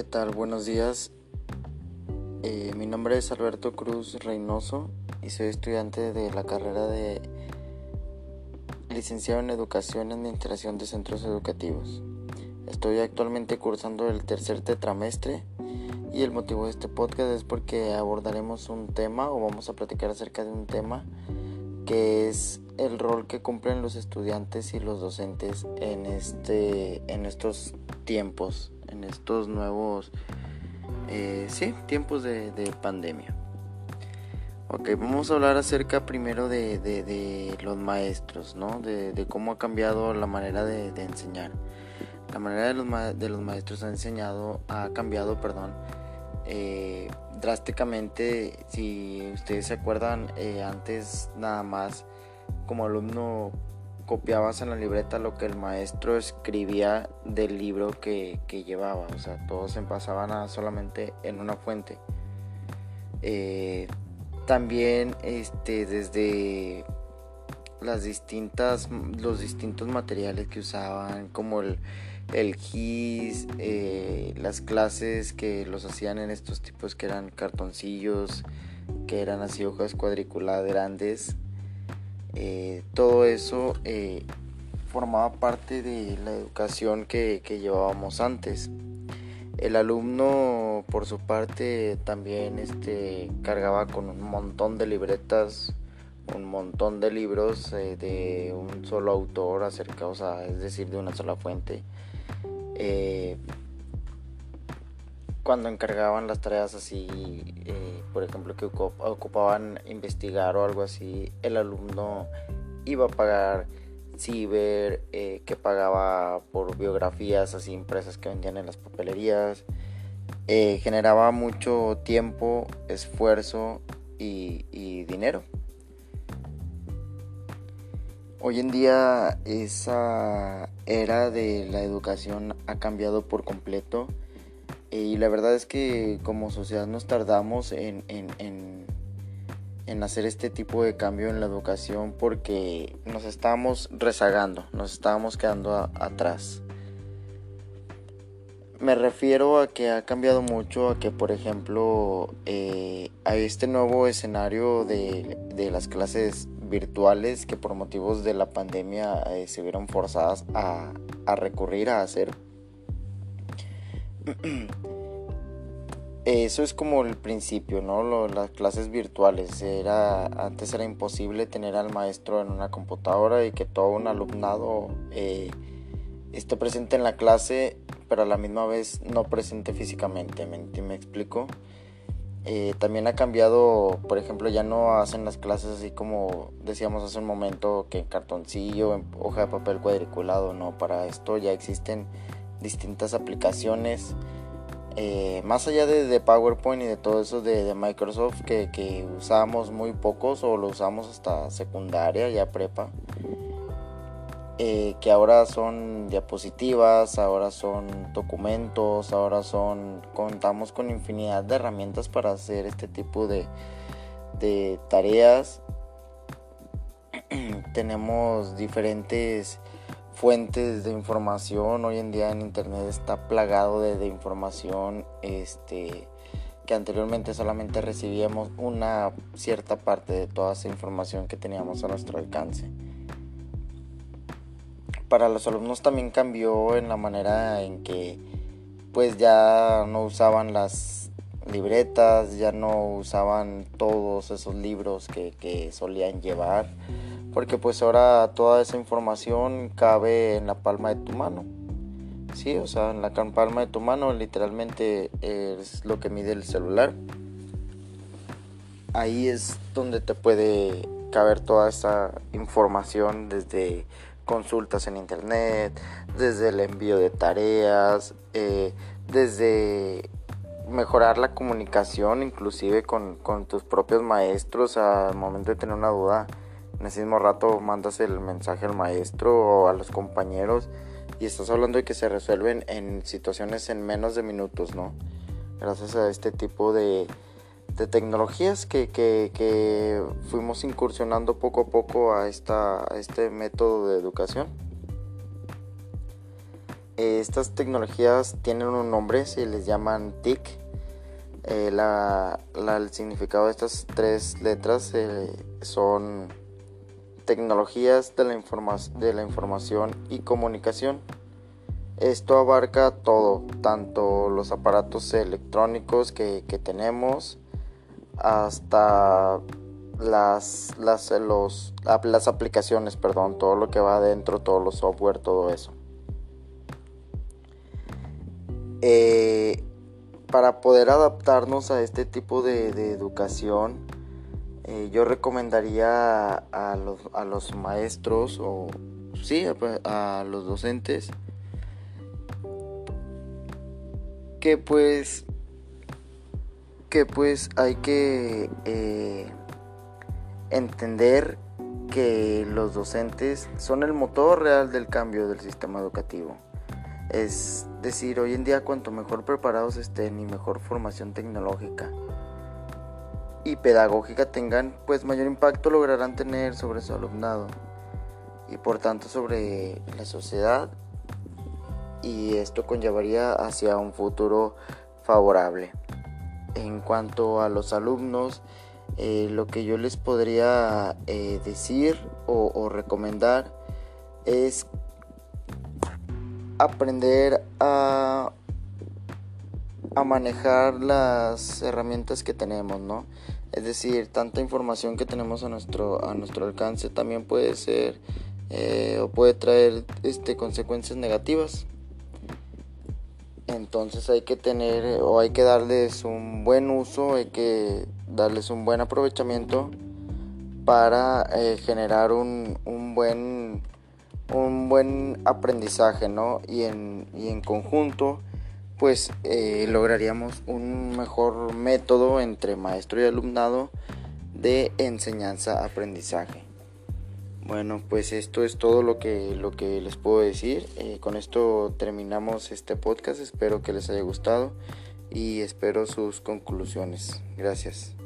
¿Qué tal? Buenos días. Eh, mi nombre es Alberto Cruz Reynoso y soy estudiante de la carrera de licenciado en Educación y Administración de Centros Educativos. Estoy actualmente cursando el tercer tetramestre y el motivo de este podcast es porque abordaremos un tema o vamos a platicar acerca de un tema que es el rol que cumplen los estudiantes y los docentes en este en estos tiempos en estos nuevos eh, sí, tiempos de, pandemia. Ok, vamos a hablar acerca primero de, los maestros, ¿no? De, cómo ha cambiado la manera de, enseñar. La manera de los, de los maestros ha enseñado, ha cambiado, perdón, eh, drásticamente. Si ustedes se acuerdan, eh, antes nada más como alumno copiabas en la libreta lo que el maestro escribía del libro que, llevaba, o sea, todos se pasaban a solamente en una fuente. Eh, también este, desde las distintas, los distintos materiales que usaban, como el, el GIS, eh, las clases que los hacían en estos tipos que eran cartoncillos, que eran así hojas cuadriculadas grandes, eh, todo eso eh, formaba parte de la educación que, llevábamos antes. El alumno, por su parte, también este, cargaba con un montón de libretas, un montón de libros eh, de un solo autor acerca, o sea, es decir, de una sola fuente cuando encargaban las tareas así, por ejemplo, que ocupaban investigar o algo así, el alumno iba a pagar ciber, eh, que pagaba por biografías así impresas que vendían en las papelerías, eh, generaba mucho tiempo, esfuerzo y, y dinero. Hoy en día esa era de la educación ha cambiado por completo y la verdad es que como sociedad nos tardamos en, hacer este tipo de cambio en la educación porque nos estábamos rezagando, nos estábamos quedando atrás. Me refiero a que ha cambiado mucho, a que por ejemplo eh, a este nuevo escenario de, las clases virtuales que por motivos de la pandemia eh, se vieron forzadas a, a recurrir a hacer Eso es como el principio, ¿no? las clases virtuales. Era, antes era imposible tener al maestro en una computadora y que todo un alumnado eh, esté presente en la clase, pero a la misma vez no presente físicamente. ¿Me, explico? Eh, también ha cambiado, por ejemplo, ya no hacen las clases así como decíamos hace un momento, que en cartoncillo, en hoja de papel cuadriculado, no, para esto ya existen distintas aplicaciones. Eh, más allá de, PowerPoint y de todo eso de, Microsoft que, que, usábamos muy pocos o lo usamos hasta secundaria, ya prepa, eh, que ahora son diapositivas, ahora son documentos, ahora son, contamos con infinidad de herramientas para hacer este tipo de, de tareas. Tenemos diferentes fuentes de información. Hoy en día en internet está plagado de, información este, que anteriormente solamente recibíamos una cierta parte de toda esa información que teníamos a nuestro alcance. Para los alumnos también cambió en la manera en que pues ya no usaban las libretas, ya no usaban todos esos libros que, que solían llevar porque pues ahora toda esa información cabe en la palma de tu mano. Sí, o sea, en la palma de tu mano literalmente es lo que mide el celular. Ahí es donde te puede caber toda esa información desde consultas en internet, desde el envío de tareas, eh, desde mejorar la comunicación inclusive con, con tus propios maestros al momento de tener una duda en ese mismo rato mandas el mensaje al maestro o a los compañeros y estás hablando de que se resuelven en situaciones en menos de minutos, ¿no? Gracias a este tipo de, tecnologías que, fuimos incursionando poco a poco a, esta, este método de educación. estas tecnologías tienen un nombre, se les llaman TIC. Eh, la, el significado de estas tres letras eh, son tecnologías de la, de la información y comunicación. Esto abarca todo, tanto los aparatos electrónicos que, que tenemos, hasta las, las, los, las aplicaciones, perdón, todo lo que va adentro, todos los software, todo eso. Eh, para poder adaptarnos a este tipo de, educación, eh, yo recomendaría a, los, a, los, maestros o sí, a, los docentes que pues que pues hay que eh, entender que los docentes son el motor real del cambio del sistema educativo. Es decir, hoy en día cuanto mejor preparados estén y mejor formación tecnológica y pedagógica tengan, pues mayor impacto lograrán tener sobre su alumnado y por tanto sobre la sociedad y esto conllevaría hacia un futuro favorable. En cuanto a los alumnos, eh, lo que yo les podría eh, decir o, recomendar es aprender a, a manejar las herramientas que tenemos, ¿no? Es decir, tanta información que tenemos a nuestro, a nuestro alcance también puede ser eh, o puede traer este, consecuencias negativas. Entonces hay que tener o hay que darles un buen uso, hay que darles un buen aprovechamiento para eh, generar un, buen un buen aprendizaje, ¿no? Y en, y en conjunto, pues eh, lograríamos un mejor método entre maestro y alumnado de enseñanza-aprendizaje. Bueno, pues esto es todo lo que, lo que les puedo decir. Eh, con esto terminamos este podcast. Espero que les haya gustado y espero sus conclusiones. Gracias.